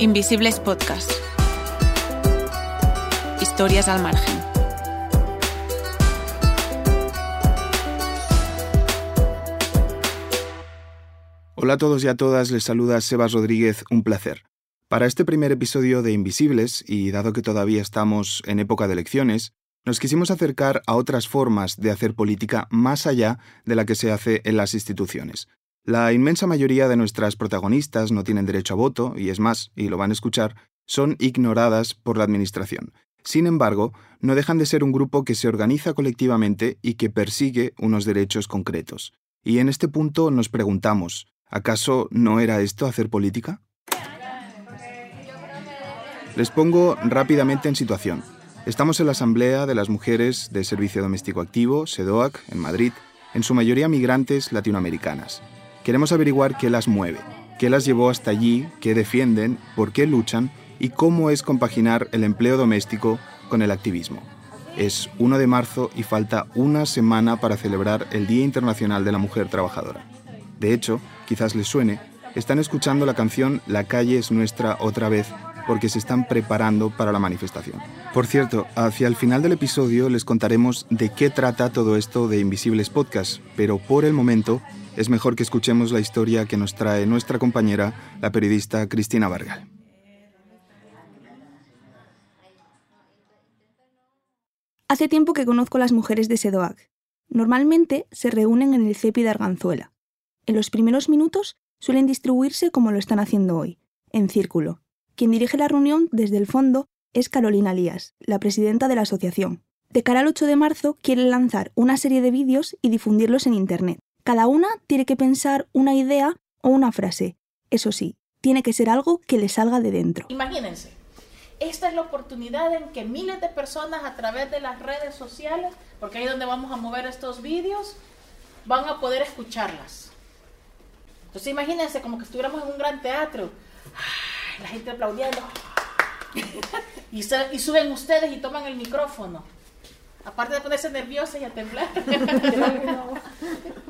Invisibles Podcast. Historias al margen. Hola a todos y a todas, les saluda Sebas Rodríguez, un placer. Para este primer episodio de Invisibles, y dado que todavía estamos en época de elecciones, nos quisimos acercar a otras formas de hacer política más allá de la que se hace en las instituciones. La inmensa mayoría de nuestras protagonistas no tienen derecho a voto, y es más, y lo van a escuchar, son ignoradas por la Administración. Sin embargo, no dejan de ser un grupo que se organiza colectivamente y que persigue unos derechos concretos. Y en este punto nos preguntamos, ¿acaso no era esto hacer política? Les pongo rápidamente en situación. Estamos en la Asamblea de las Mujeres de Servicio Doméstico Activo, SEDOAC, en Madrid, en su mayoría migrantes latinoamericanas. Queremos averiguar qué las mueve, qué las llevó hasta allí, qué defienden, por qué luchan y cómo es compaginar el empleo doméstico con el activismo. Es 1 de marzo y falta una semana para celebrar el Día Internacional de la Mujer Trabajadora. De hecho, quizás les suene, están escuchando la canción La calle es nuestra otra vez porque se están preparando para la manifestación. Por cierto, hacia el final del episodio les contaremos de qué trata todo esto de Invisibles Podcast, pero por el momento es mejor que escuchemos la historia que nos trae nuestra compañera, la periodista Cristina Vargal. Hace tiempo que conozco a las mujeres de Sedoac. Normalmente se reúnen en el CEPI de Arganzuela. En los primeros minutos suelen distribuirse como lo están haciendo hoy, en círculo. Quien dirige la reunión desde el fondo es Carolina Lías, la presidenta de la asociación. De cara al 8 de marzo quiere lanzar una serie de vídeos y difundirlos en Internet. Cada una tiene que pensar una idea o una frase. Eso sí, tiene que ser algo que le salga de dentro. Imagínense, esta es la oportunidad en que miles de personas a través de las redes sociales, porque ahí es donde vamos a mover estos vídeos, van a poder escucharlas. Entonces imagínense como que estuviéramos en un gran teatro, la gente aplaudiendo, y, y suben ustedes y toman el micrófono. Aparte de ponerse nerviosa y a temblar.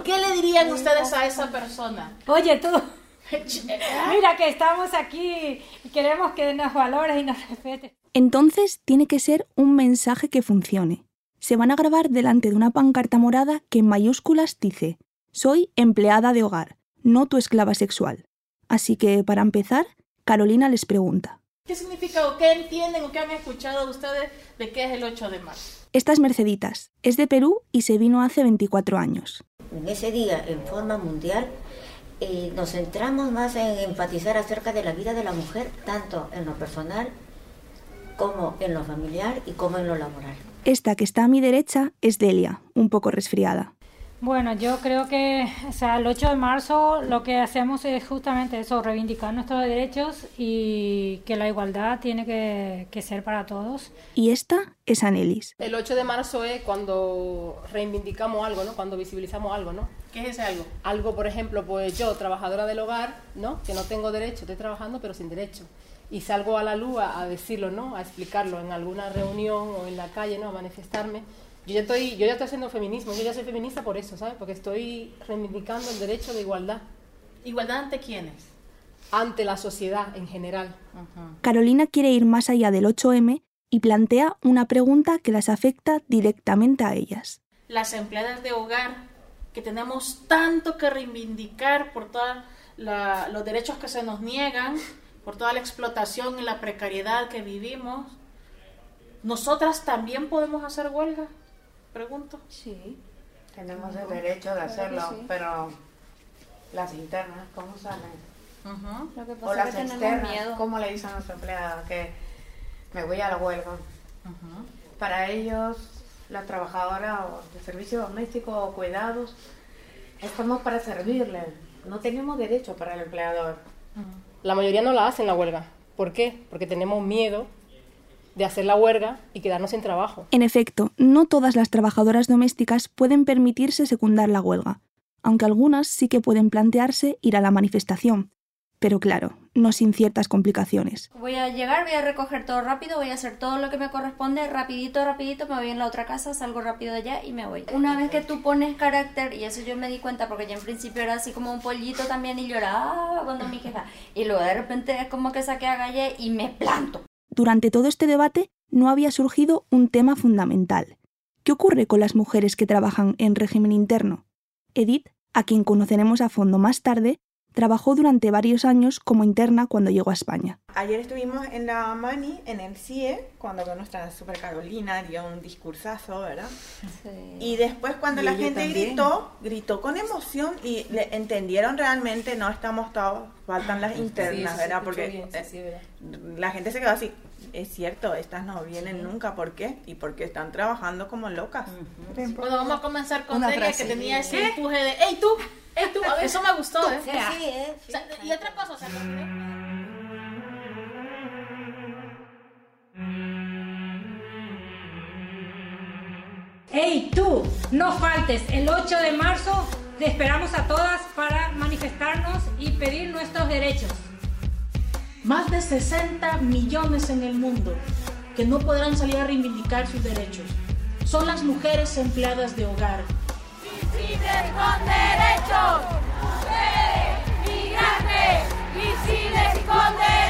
¿Qué le dirían ustedes a esa persona? Oye, tú, mira que estamos aquí y queremos que nos valores y nos respetes. Entonces tiene que ser un mensaje que funcione. Se van a grabar delante de una pancarta morada que en mayúsculas dice, soy empleada de hogar, no tu esclava sexual. Así que, para empezar, Carolina les pregunta. ¿Qué significa o qué entienden o qué han escuchado ustedes de qué es el 8 de marzo? Esta es Merceditas, es de Perú y se vino hace 24 años. En ese día, en forma mundial, eh, nos centramos más en enfatizar acerca de la vida de la mujer, tanto en lo personal como en lo familiar y como en lo laboral. Esta que está a mi derecha es Delia, un poco resfriada. Bueno, yo creo que, o sea, el 8 de marzo lo que hacemos es justamente eso, reivindicar nuestros derechos y que la igualdad tiene que, que ser para todos. Y esta es Anelis. El 8 de marzo es cuando reivindicamos algo, ¿no? Cuando visibilizamos algo, ¿no? ¿Qué es ese algo? Algo, por ejemplo, pues yo, trabajadora del hogar, ¿no? Que no tengo derecho, estoy trabajando pero sin derecho. Y salgo a la luz a, a decirlo, ¿no? A explicarlo en alguna reunión o en la calle, ¿no? A manifestarme. Yo ya estoy, yo ya estoy haciendo feminismo, yo ya soy feminista por eso, ¿sabes? Porque estoy reivindicando el derecho de igualdad ¿Igualdad ante quiénes? ante la sociedad en general. Carolina quiere ir más allá del 8M y plantea una pregunta que las afecta directamente a ellas. Las empleadas de hogar que tenemos tanto que reivindicar por todos los derechos que se nos niegan, por toda la explotación y la precariedad que vivimos, ¿nosotras también podemos hacer huelga? Pregunto. Sí, tenemos el derecho de hacerlo, pero las internas, ¿cómo salen? Ujú. Lo que O las es que tenemos externas, miedo. ¿cómo le dicen a nuestra empleada que me voy a la huelga? Para ellos, la trabajadora o de servicio doméstico o cuidados, estamos para servirle, no tenemos derecho para el empleador. La mayoría no la hacen la huelga. ¿Por qué? Porque tenemos miedo de hacer la huelga y quedarnos sin trabajo. En efecto, no todas las trabajadoras domésticas pueden permitirse secundar la huelga, aunque algunas sí que pueden plantearse ir a la manifestación. pero claro, no sin ciertas complicaciones. Voy a llegar, voy a recoger todo rápido, voy a hacer todo lo que me corresponde, rapidito, rapidito, me voy en la otra casa, salgo rápido de allá y me voy. Una vez que tú pones carácter, y eso yo me di cuenta porque yo en principio era así como un pollito también y lloraba cuando mi jefa, y luego de repente es como que saqué a Galle y me planto. Durante todo este debate no había surgido un tema fundamental. ¿Qué ocurre con las mujeres que trabajan en régimen interno? Edith, a quien conoceremos a fondo más tarde, Trabajó durante varios años como interna cuando llegó a España. Ayer estuvimos en la Mani, en el CIE, cuando nuestra Super Carolina dio un discursazo, ¿verdad? Sí. Y después cuando la gente gritó, gritó con emoción y le entendieron realmente, no estamos todos, faltan las internas, ¿verdad? Porque la gente se quedó así, es cierto, estas no vienen nunca, ¿por qué? Y porque están trabajando como locas. Bueno, vamos a comenzar con Delia, que tenía ese empuje de, ¡Ey, tú! ¡Ey, tú! Eso me gustó, ¿eh? Sí, sí, ¿eh? y otra cosa, o sea, ¡Ey, tú! No faltes. El 8 de marzo te esperamos a todas para manifestarnos y pedir nuestros derechos más de 60 millones en el mundo que no podrán salir a reivindicar sus derechos. Son las mujeres empleadas de hogar. Visibles con derechos, mujeres, migrantes, con derechos.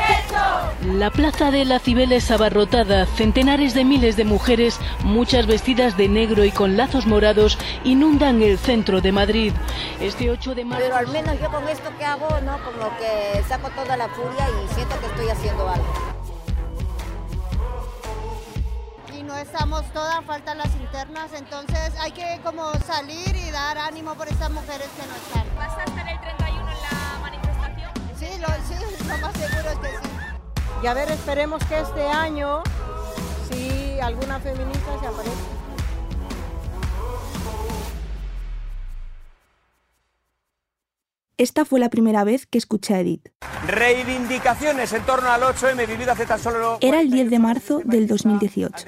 La plaza de la Cibeles abarrotada, centenares de miles de mujeres, muchas vestidas de negro y con lazos morados, inundan el centro de Madrid. Este 8 de marzo... Pero al menos yo con esto que hago, ¿no? Como que saco toda la furia y siento que estoy haciendo algo. Y no estamos todas, faltan las internas, entonces hay que como salir y dar ánimo por estas mujeres que no están. ¿Vas a estar el 31 en la manifestación? Sí, lo, sí, lo más seguro es que sí. Y a ver, esperemos que este año, si alguna feminista se aparezca. Esta fue la primera vez que escuché a Edith. Reivindicaciones en torno al 8M vivido hace tan solo... Era el 10 de marzo del 2018.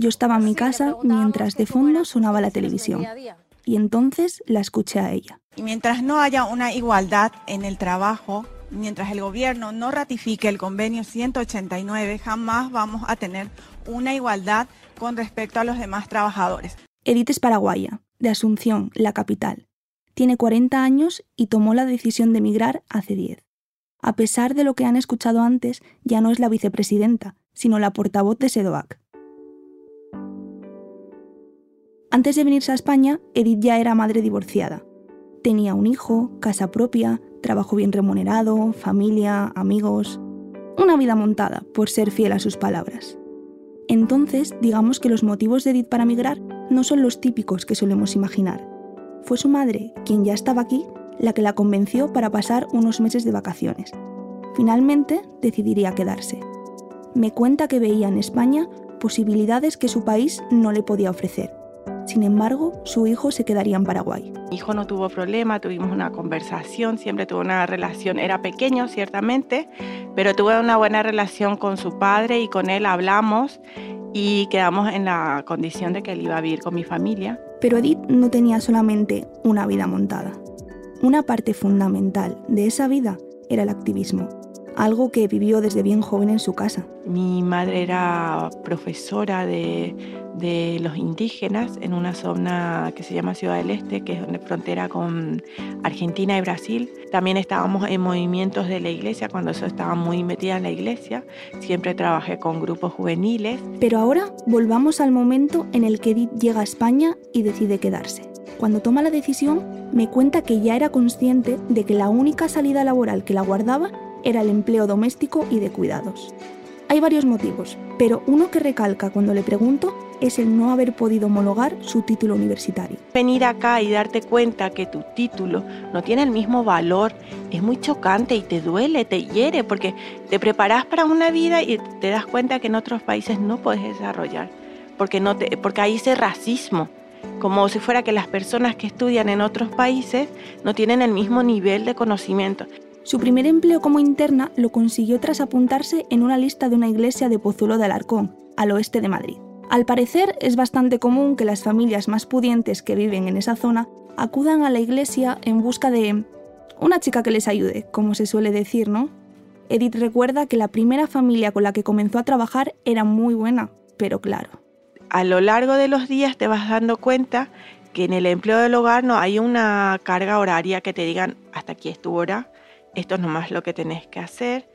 Yo estaba en mi casa mientras de fondo sonaba la televisión. Y entonces la escuché a ella. Y mientras no haya una igualdad en el trabajo, mientras el gobierno no ratifique el convenio 189, jamás vamos a tener una igualdad con respecto a los demás trabajadores. Edith es paraguaya, de Asunción, la capital. Tiene 40 años y tomó la decisión de emigrar hace 10. A pesar de lo que han escuchado antes, ya no es la vicepresidenta, sino la portavoz de SEDOAC. Antes de venirse a España, Edith ya era madre divorciada. Tenía un hijo, casa propia, trabajo bien remunerado, familia, amigos. Una vida montada, por ser fiel a sus palabras. Entonces, digamos que los motivos de Edith para migrar no son los típicos que solemos imaginar. Fue su madre, quien ya estaba aquí, la que la convenció para pasar unos meses de vacaciones. Finalmente, decidiría quedarse. Me cuenta que veía en España posibilidades que su país no le podía ofrecer sin embargo, su hijo se quedaría en Paraguay. Mi hijo no tuvo problema, tuvimos una conversación, siempre tuvo una relación, era pequeño ciertamente, pero tuve una buena relación con su padre y con él hablamos y quedamos en la condición de que él iba a vivir con mi familia. Pero Edith no tenía solamente una vida montada. Una parte fundamental de esa vida era el activismo, algo que vivió desde bien joven en su casa. Mi madre era profesora de, de, los indígenas en una zona que se llama Ciudad del Este, que es frontera con Argentina y Brasil. También estábamos en movimientos de la iglesia, cuando eso estaba muy metida en la iglesia. Siempre trabajé con grupos juveniles. Pero ahora volvamos al momento en el que Edith llega a España y decide quedarse. Cuando toma la decisión, me cuenta que ya era consciente de que la única salida laboral que la guardaba era el empleo doméstico y de cuidados. Hay varios motivos, pero uno que recalca cuando le pregunto es el no haber podido homologar su título universitario. Venir acá y darte cuenta que tu título no tiene el mismo valor es muy chocante y te duele, te hiere, porque te preparas para una vida y te das cuenta que en otros países no puedes desarrollar, porque, no te, porque hay ese racismo, como si fuera que las personas que estudian en otros países no tienen el mismo nivel de conocimiento. Su primer empleo como interna lo consiguió tras apuntarse en una lista de una iglesia de Pozuelo de Alarcón, al oeste de Madrid. Al parecer es bastante común que las familias más pudientes que viven en esa zona acudan a la iglesia en busca de Una chica que les ayude, como se suele decir, ¿no? Edith recuerda que la primera familia con la que comenzó a trabajar era muy buena, pero claro. A lo largo de los días te vas dando cuenta que en el empleo del hogar no hay una carga horaria que te digan hasta aquí es tu hora, esto es nomás lo que tenés que hacer.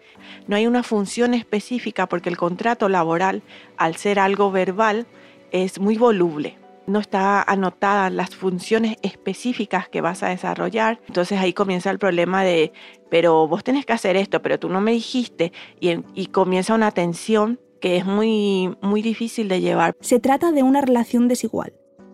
No hay una función específica porque el contrato laboral, al ser algo verbal, es muy voluble. No está anotada las funciones específicas que vas a desarrollar. Entonces ahí comienza el problema de, pero vos tenés que hacer esto, pero tú no me dijiste. Y, y comienza una tensión que es muy, muy difícil de llevar. Se trata de una relación desigual.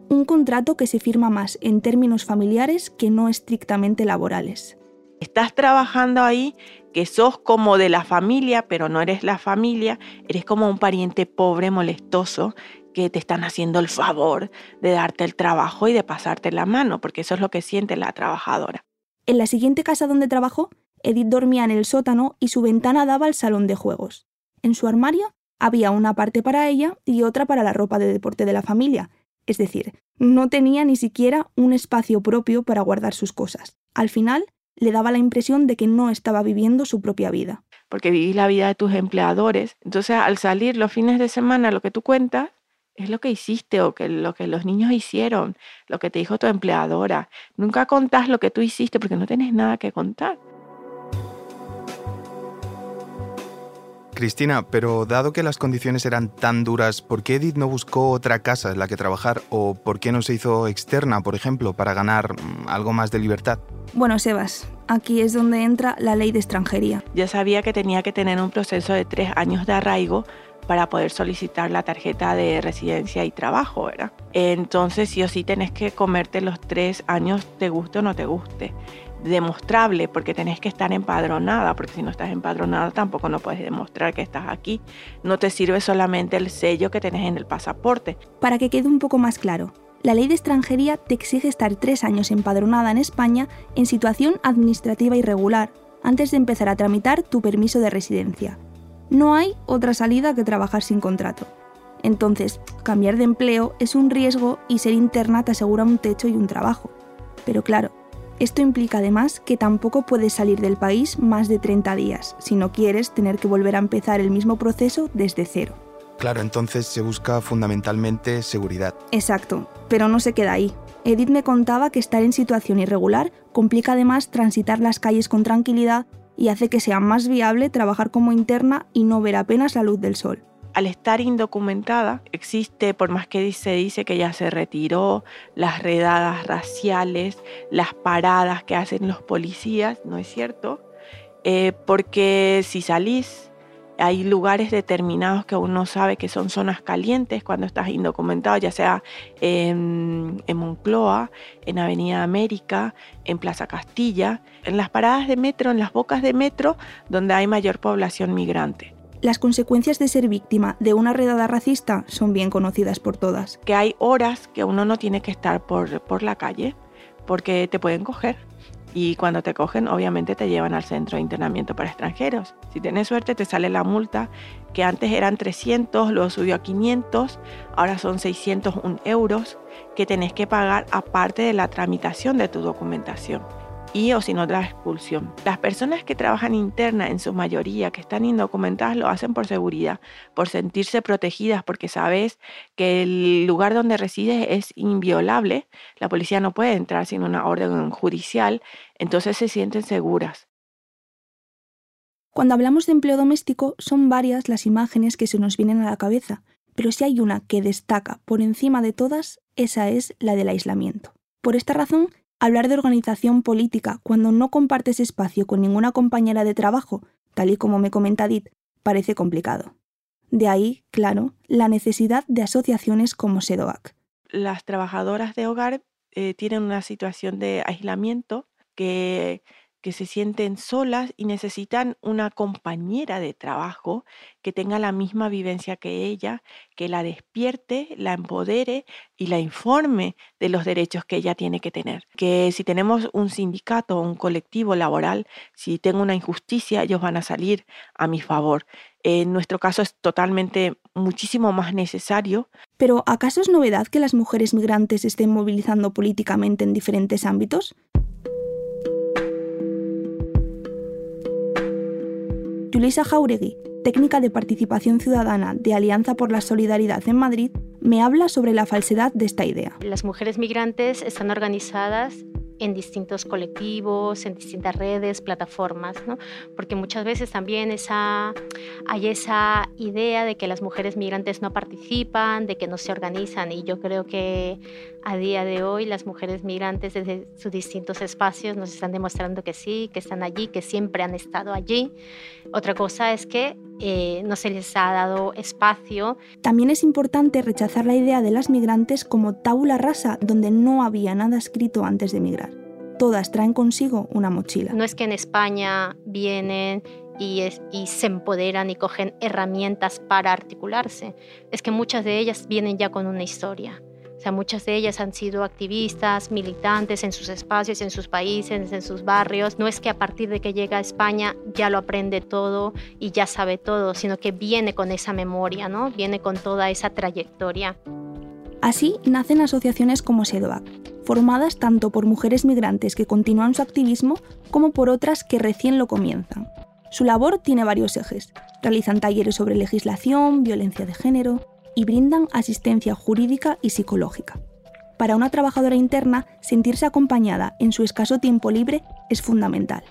Un contrato que se firma más en términos familiares que no estrictamente laborales. Estás trabajando ahí que sos como de la familia, pero no eres la familia, eres como un pariente pobre, molestoso, que te están haciendo el favor de darte el trabajo y de pasarte la mano, porque eso es lo que siente la trabajadora. En la siguiente casa donde trabajó, Edith dormía en el sótano y su ventana daba al salón de juegos. En su armario había una parte para ella y otra para la ropa de deporte de la familia, es decir, no tenía ni siquiera un espacio propio para guardar sus cosas. Al final, le daba la impresión de que no estaba viviendo su propia vida. Porque vivís la vida de tus empleadores. Entonces, al salir los fines de semana, lo que tú cuentas es lo que hiciste o que lo que los niños hicieron, lo que te dijo tu empleadora. Nunca contás lo que tú hiciste porque no tienes nada que contar. Cristina, pero dado que las condiciones eran tan duras, ¿por qué Edith no buscó otra casa en la que trabajar o por qué no se hizo externa, por ejemplo, para ganar mm, algo más de libertad? Bueno, Sebas, aquí es donde entra la ley de extranjería. Ya sabía que tenía que tener un proceso de tres años de arraigo para poder solicitar la tarjeta de residencia y trabajo, ¿verdad? Entonces sí o sí tenés que comerte los tres años, te guste o no te guste demostrable porque tenés que estar empadronada, porque si no estás empadronada tampoco no puedes demostrar que estás aquí. No te sirve solamente el sello que tenés en el pasaporte. Para que quede un poco más claro, la ley de extranjería te exige estar tres años empadronada en España en situación administrativa irregular antes de empezar a tramitar tu permiso de residencia. No hay otra salida que trabajar sin contrato. Entonces, cambiar de empleo es un riesgo y ser interna te asegura un techo y un trabajo. Pero claro, esto implica además que tampoco puedes salir del país más de 30 días, si no quieres tener que volver a empezar el mismo proceso desde cero. Claro, entonces se busca fundamentalmente seguridad. Exacto, pero no se queda ahí. Edith me contaba que estar en situación irregular complica además transitar las calles con tranquilidad y hace que sea más viable trabajar como interna y no ver apenas la luz del sol al estar indocumentada, existe, por más que se dice que ya se retiró, las redadas raciales, las paradas que hacen los policías, ¿no es cierto? Eh, porque si salís, hay lugares determinados que uno sabe que son zonas calientes cuando estás indocumentado, ya sea en, en Moncloa, en Avenida América, en Plaza Castilla, en las paradas de metro, en las bocas de metro, donde hay mayor población migrante. Las consecuencias de ser víctima de una redada racista son bien conocidas por todas. Que hay horas que uno no tiene que estar por, por la calle porque te pueden coger. Y cuando te cogen, obviamente te llevan al centro de internamiento para extranjeros. Si tienes suerte, te sale la multa, que antes eran 300, luego subió a 500, ahora son 601 euros que tenés que pagar aparte de la tramitación de tu documentación y o si no la expulsión. Las personas que trabajan interna en su mayoría, que están indocumentadas, lo hacen por seguridad, por sentirse protegidas, porque sabes que el lugar donde resides es inviolable, la policía no puede entrar sin una orden judicial, entonces se sienten seguras. Cuando hablamos de empleo doméstico son varias las imágenes que se nos vienen a la cabeza, pero si hay una que destaca por encima de todas, esa es la del aislamiento. Por esta razón, Hablar de organización política cuando no compartes espacio con ninguna compañera de trabajo, tal y como me comenta Dit, parece complicado. De ahí, claro, la necesidad de asociaciones como SEDOAC. Las trabajadoras de hogar eh, tienen una situación de aislamiento que que se sienten solas y necesitan una compañera de trabajo que tenga la misma vivencia que ella, que la despierte, la empodere y la informe de los derechos que ella tiene que tener. Que si tenemos un sindicato o un colectivo laboral, si tengo una injusticia, ellos van a salir a mi favor. En nuestro caso es totalmente muchísimo más necesario. Pero ¿acaso es novedad que las mujeres migrantes estén movilizando políticamente en diferentes ámbitos? Yulisa Jauregui, técnica de participación ciudadana de Alianza por la Solidaridad en Madrid, me habla sobre la falsedad de esta idea. Las mujeres migrantes están organizadas en distintos colectivos, en distintas redes, plataformas, ¿no? porque muchas veces también esa, hay esa idea de que las mujeres migrantes no participan, de que no se organizan y yo creo que a día de hoy las mujeres migrantes desde sus distintos espacios nos están demostrando que sí, que están allí, que siempre han estado allí. Otra cosa es que eh, no se les ha dado espacio. También es importante rechazar la idea de las migrantes como tabula rasa donde no había nada escrito antes de migrar. Todas traen consigo una mochila. No es que en España vienen y, y, se empoderan y cogen herramientas para articularse. Es que muchas de ellas vienen ya con una historia. Sea, muchas de ellas han sido activistas, militantes en sus espacios, en sus países, en sus barrios. No es que a partir de que llega a España ya lo aprende todo y ya sabe todo, sino que viene con esa memoria, ¿no? Viene con toda esa trayectoria. Así nacen asociaciones como SEDOAC, formadas tanto por mujeres migrantes que continúan su activismo como por otras que recién lo comienzan. Su labor tiene varios ejes. Realizan talleres sobre legislación, violencia de género, y brindan asistencia jurídica y psicológica. Para una trabajadora interna, sentirse acompañada en su escaso tiempo libre es fundamental.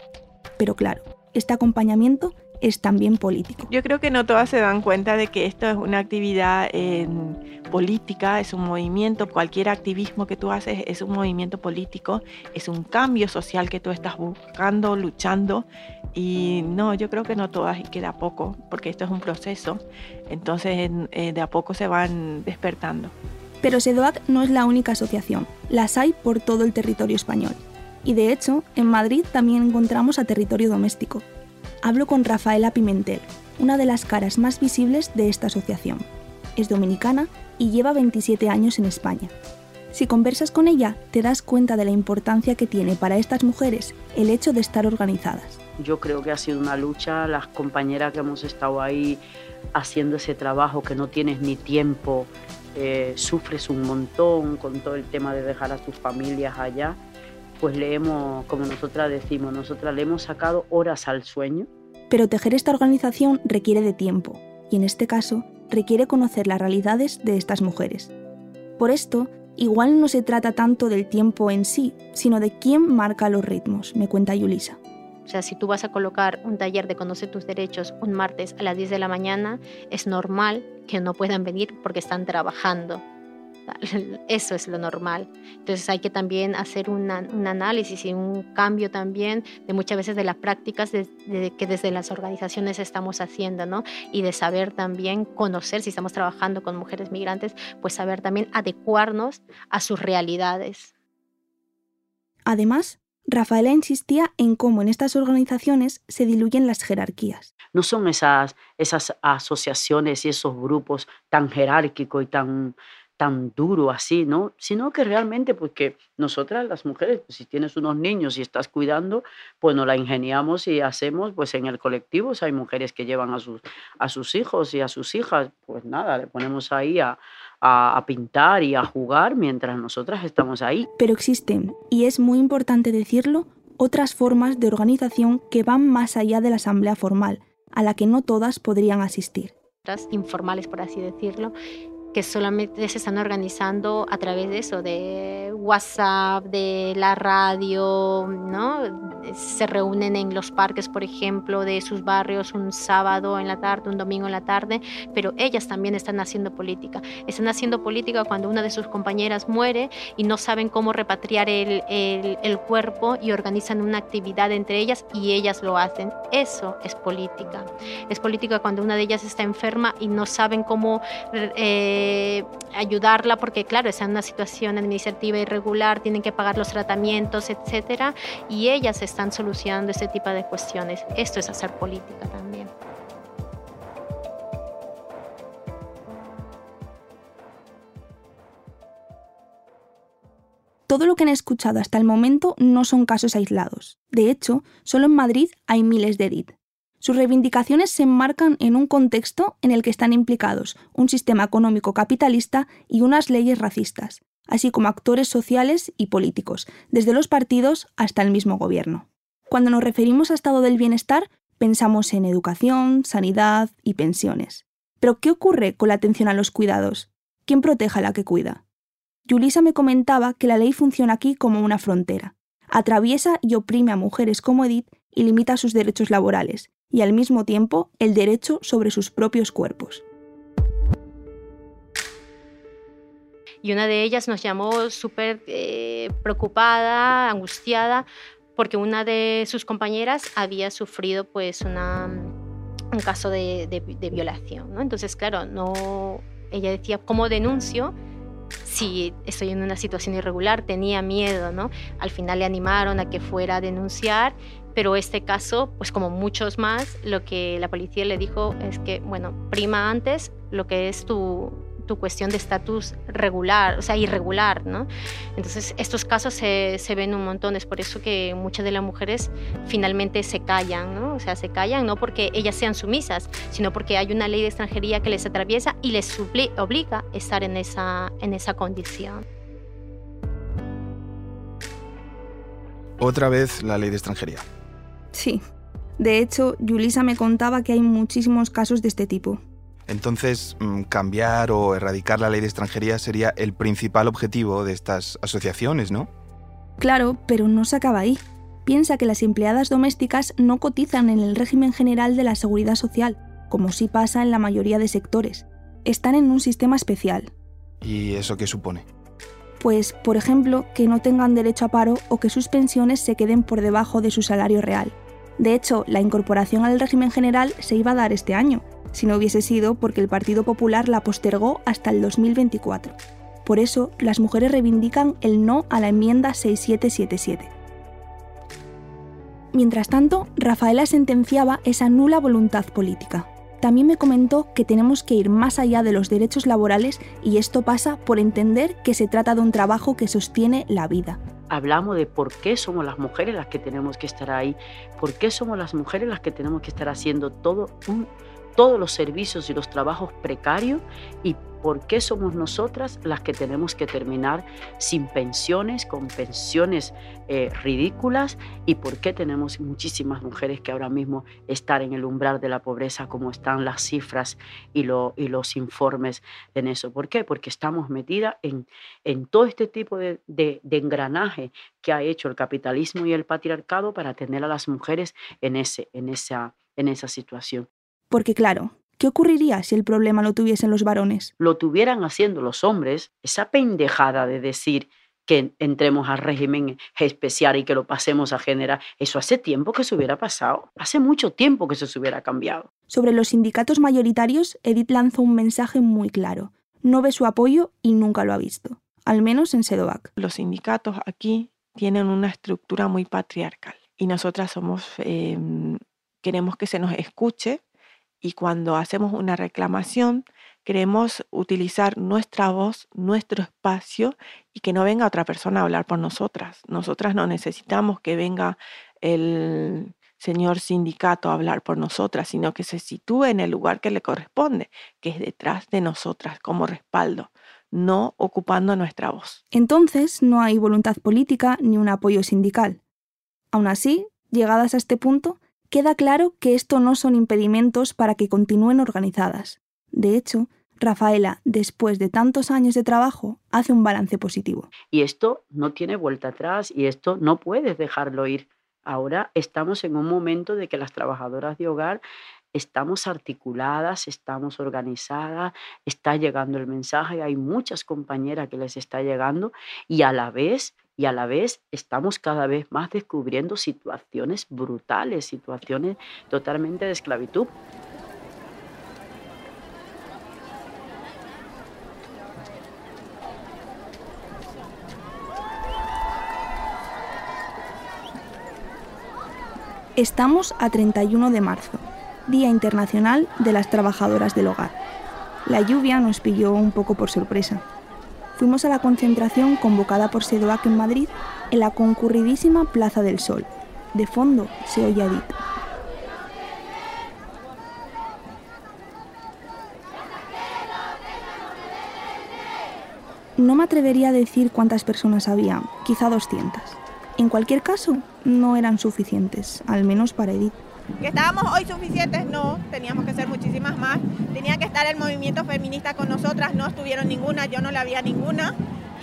Pero claro, este acompañamiento es también político. Yo creo que no todas se dan cuenta de que esto es una actividad en política, es un movimiento, cualquier activismo que tú haces es un movimiento político, es un cambio social que tú estás buscando, luchando y no, yo creo que no todas y queda poco, porque esto es un proceso, entonces eh, de a poco se van despertando. Pero SEDOAC no es la única asociación, las hay por todo el territorio español. Y de hecho, en Madrid también encontramos a territorio doméstico, hablo con Rafaela Pimentel, una de las caras más visibles de esta asociación. Es dominicana y lleva 27 años en España. Si conversas con ella, te das cuenta de la importancia que tiene para estas mujeres el hecho de estar organizadas. Yo creo que ha sido una lucha, las compañeras que hemos estado ahí haciendo ese trabajo que no tienes ni tiempo, eh, sufres un montón con todo el tema de dejar a tus familias allá pues le hemos, como nosotras decimos, nosotras le hemos sacado horas al sueño. Pero tejer esta organización requiere de tiempo, y en este caso requiere conocer las realidades de estas mujeres. Por esto, igual no se trata tanto del tiempo en sí, sino de quién marca los ritmos, me cuenta Yulisa. O sea, si tú vas a colocar un taller de Conoce tus derechos un martes a las 10 de la mañana, es normal que no puedan venir porque están trabajando. Eso es lo normal. Entonces hay que también hacer un análisis y un cambio también de muchas veces de las prácticas que desde las organizaciones estamos haciendo, ¿no? Y de saber también conocer, si estamos trabajando con mujeres migrantes, pues saber también adecuarnos a sus realidades. Además, Rafaela insistía en cómo en estas organizaciones se diluyen las jerarquías. No son esas, esas asociaciones y esos grupos tan jerárquicos y tan tan duro así, ¿no? Sino que realmente, pues que nosotras las mujeres, pues, si tienes unos niños y estás cuidando, pues nos la ingeniamos y hacemos, pues en el colectivo, hay mujeres que llevan a sus, a sus hijos y a sus hijas, pues nada, le ponemos ahí a, a, a pintar y a jugar mientras nosotras estamos ahí. Pero existen, y es muy importante decirlo, otras formas de organización que van más allá de la asamblea formal, a la que no todas podrían asistir. Informales, por así decirlo, que solamente se están organizando a través de eso, de WhatsApp, de la radio, ¿no? Se reúnen en los parques, por ejemplo, de sus barrios un sábado en la tarde, un domingo en la tarde, pero ellas también están haciendo política. Están haciendo política cuando una de sus compañeras muere y no saben cómo repatriar el, el, cuerpo y organizan una actividad entre ellas y ellas lo hacen. Eso es política. Es política cuando una de ellas está enferma y no saben cómo... Eh, ayudarla porque claro, en una situación administrativa irregular, tienen que pagar los tratamientos, etcétera, y ellas están solucionando este tipo de cuestiones. Esto es hacer política también. Todo lo que han escuchado hasta el momento no son casos aislados. De hecho, solo en Madrid hay miles de EDIT, sus reivindicaciones se enmarcan en un contexto en el que están implicados un sistema económico capitalista y unas leyes racistas, así como actores sociales y políticos, desde los partidos hasta el mismo gobierno. Cuando nos referimos a estado del bienestar, Pensamos en educación, sanidad y pensiones. Pero ¿qué ocurre con la atención a los cuidados? ¿Quién protege a la que cuida? Yulisa me comentaba que la ley funciona aquí como una frontera. Atraviesa y oprime a mujeres como Edith y limita sus derechos laborales, y al mismo tiempo el derecho sobre sus propios cuerpos. Y una de ellas nos llamó súper eh, preocupada, angustiada, porque una de sus compañeras había sufrido pues un caso de, de, violación. ¿no? Entonces, claro, no, ella decía, ¿cómo denuncio? si estoy en una situación irregular, tenía miedo, ¿no? Al final le animaron a que fuera a denunciar, pero este caso, pues como muchos más, lo que la policía le dijo es que, bueno, prima antes lo que es tu, tu cuestión de estatus regular, o sea, irregular, ¿no? Entonces, estos casos se, se, ven un montón, es por eso que muchas de las mujeres finalmente se callan, ¿no? O sea, se callan no porque ellas sean sumisas, sino porque hay una ley de extranjería que les atraviesa y les obliga a estar en esa, en esa condición. Otra vez la ley de extranjería. Sí. De hecho, Yulisa me contaba que hay muchísimos casos de este tipo. Entonces, mm, cambiar o erradicar la ley de extranjería sería el principal objetivo de estas asociaciones, ¿no? Claro, pero no se acaba ahí. Piensa que las empleadas domésticas no cotizan en el régimen general de la seguridad social, como sí pasa en la mayoría de sectores. Están en un sistema especial. ¿Y eso qué supone? Pues, por ejemplo, que no tengan derecho a paro o que sus pensiones se queden por debajo de su salario real. De hecho, la incorporación al régimen general se iba a dar este año, si no hubiese sido porque el Partido Popular la postergó hasta el 2024. Por eso, las mujeres reivindican el no a la enmienda 6777. Mientras tanto, Rafaela sentenciaba esa nula voluntad política. También me comentó que tenemos que ir más allá de los derechos laborales y esto pasa por entender que se trata de un trabajo que sostiene la vida. Hablamos de por qué somos las mujeres las que tenemos que estar ahí, por qué somos las mujeres las que tenemos que estar haciendo todo un todos los servicios y los trabajos precarios y por qué somos nosotras las que tenemos que terminar sin pensiones, con pensiones eh, ridículas y por qué tenemos muchísimas mujeres que ahora mismo están en el umbral de la pobreza como están las cifras y, los informes en eso. ¿Por qué? Porque estamos metidas en, todo este tipo de, engranaje que ha hecho el capitalismo y el patriarcado para tener a las mujeres en, esa, en esa situación. Porque claro, ¿qué ocurriría si el problema lo tuviesen los varones? Lo tuvieran haciendo los hombres, esa pendejada de decir que entremos al régimen especial y que lo pasemos a general, eso hace tiempo que se hubiera pasado, hace mucho tiempo que eso se hubiera cambiado. Sobre los sindicatos mayoritarios, Edith lanzó un mensaje muy claro. No ve su apoyo y nunca lo ha visto, al menos en Sedoac. Los sindicatos aquí tienen una estructura muy patriarcal y nosotras somos, em, queremos que se nos escuche y cuando hacemos una reclamación queremos utilizar nuestra voz, nuestro espacio y que no venga otra persona a hablar por nosotras. Nosotras no necesitamos que venga el señor sindicato a hablar por nosotras, sino que se sitúe en el lugar que le corresponde, que es detrás de nosotras como respaldo, no ocupando nuestra voz. Entonces no hay voluntad política ni un apoyo sindical. Aún así, llegadas a este punto, queda claro que esto no son impedimentos para que continúen organizadas. De hecho, Rafaela, después de tantos años de trabajo, hace un balance positivo. Y esto no tiene vuelta atrás y esto no puedes dejarlo ir. Ahora estamos en un momento de que las trabajadoras de hogar estamos articuladas, estamos organizadas, está llegando el mensaje, hay muchas compañeras que les está llegando y a la vez y a la vez estamos cada vez más descubriendo situaciones brutales, situaciones totalmente de esclavitud. Estamos a 31 de marzo, Día Internacional de las Trabajadoras del Hogar. La lluvia nos pilló un poco por sorpresa fuimos a la concentración convocada por Sedoac en Madrid en la concurridísima Plaza del Sol. De fondo se oye Edith. No me atrevería a decir cuántas personas había, quizá 200. En cualquier caso, no eran suficientes, al menos para Edith. ¿Que estábamos hoy suficientes? No, teníamos que ser muchísimas más. Tenía que estar el movimiento feminista con nosotras, no estuvieron ninguna, yo no la había ninguna.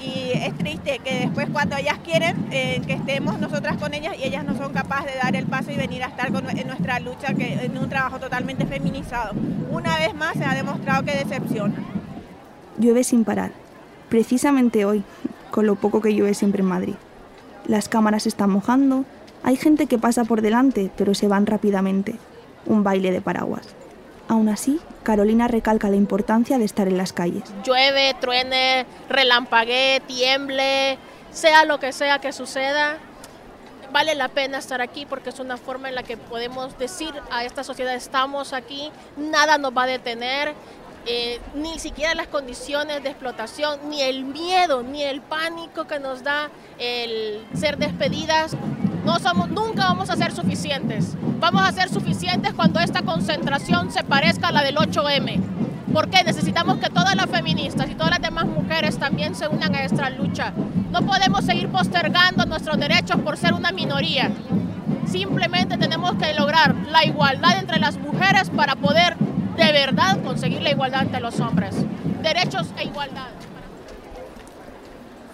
Y es triste que después cuando ellas quieren eh, que estemos nosotras con ellas y ellas no son capaces de dar el paso y venir a estar con, en nuestra lucha, que en un trabajo totalmente feminizado. Una vez más se ha demostrado que decepciona. Llueve sin parar, precisamente hoy, con lo poco que llueve siempre en Madrid. Las cámaras están mojando, hay gente que pasa por delante, pero se van rápidamente. Un baile de paraguas. Aún así, Carolina recalca la importancia de estar en las calles. Llueve, truene, relampaguee, tiemble, sea lo que sea que suceda, vale la pena estar aquí porque es una forma en la que podemos decir a esta sociedad estamos aquí, nada nos va a detener, eh, ni siquiera las condiciones de explotación, ni el miedo, ni el pánico que nos da el ser despedidas. No somos, nunca vamos a ser suficientes. Vamos a ser suficientes cuando esta concentración se parezca a la del 8M. Porque necesitamos que todas las feministas y todas las demás mujeres también se unan a esta lucha. No podemos seguir postergando nuestros derechos por ser una minoría. Simplemente tenemos que lograr la igualdad entre las mujeres para poder de verdad conseguir la igualdad entre los hombres. Derechos e igualdad.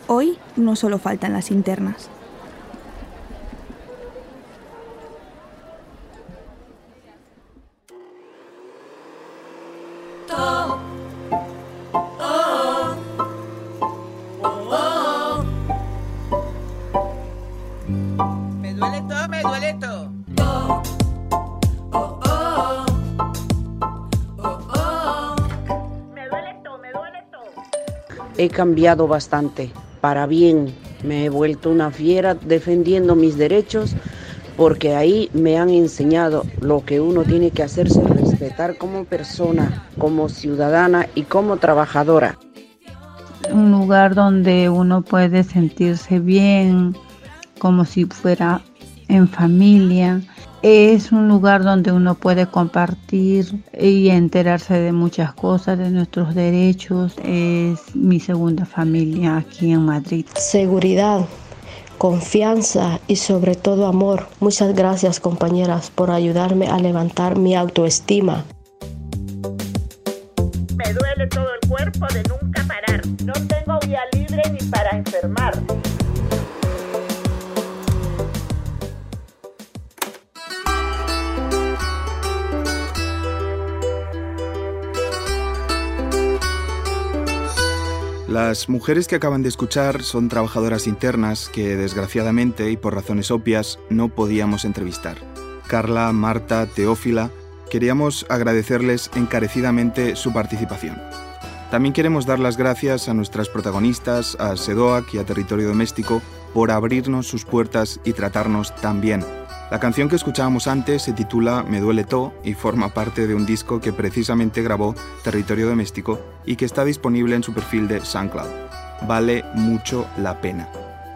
Hoy no solo faltan las internas. He cambiado bastante, para bien. Me he vuelto una fiera defendiendo mis derechos porque ahí me han enseñado lo que uno tiene que hacerse respetar como persona, como ciudadana y como trabajadora. Un lugar donde uno puede sentirse bien, como si fuera en familia. Es un lugar donde uno puede compartir y enterarse de muchas cosas, de nuestros derechos. Es mi segunda familia aquí en Madrid. Seguridad, confianza y sobre todo amor. Muchas gracias compañeras por ayudarme a levantar mi autoestima. Me duele todo el cuerpo de nunca parar. No tengo vía libre ni para enfermar. Las mujeres que acaban de escuchar son trabajadoras internas que desgraciadamente y por razones obvias no podíamos entrevistar. Carla, Marta, Teófila, queríamos agradecerles encarecidamente su participación. También queremos dar las gracias a nuestras protagonistas, a Sedoac y a Territorio Doméstico, por abrirnos sus puertas y tratarnos tan bien. La canción que escuchábamos antes se titula Me duele todo y forma parte de un disco que precisamente grabó Territorio Doméstico y que está disponible en su perfil de SoundCloud. Vale mucho la pena.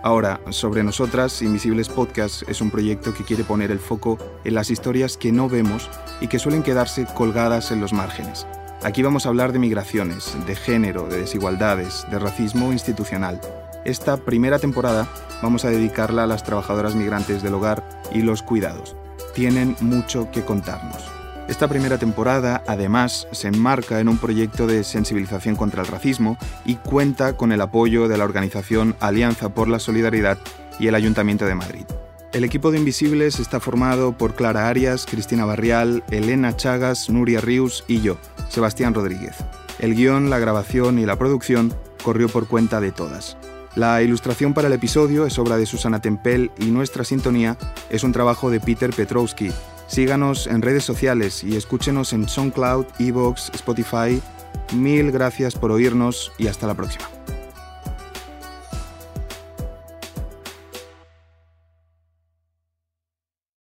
Ahora, sobre nosotras, Invisibles Podcast es un proyecto que quiere poner el foco en las historias que no vemos y que suelen quedarse colgadas en los márgenes. Aquí vamos a hablar de migraciones, de género, de desigualdades, de racismo institucional. Esta primera temporada vamos a dedicarla a las trabajadoras migrantes del hogar y los cuidados. Tienen mucho que contarnos. Esta primera temporada, además, se enmarca en un proyecto de sensibilización contra el racismo y cuenta con el apoyo de la organización Alianza por la Solidaridad y el Ayuntamiento de Madrid. El equipo de Invisibles está formado por Clara Arias, Cristina Barrial, Elena Chagas, Nuria Rius y yo, Sebastián Rodríguez. El guion, la grabación y la producción corrió por cuenta de todas. La ilustración para el episodio es obra de Susana Tempel y nuestra sintonía es un trabajo de Peter Petrowski. Síganos en redes sociales y escúchenos en SoundCloud, Evox, Spotify. Mil gracias por oírnos y hasta la próxima.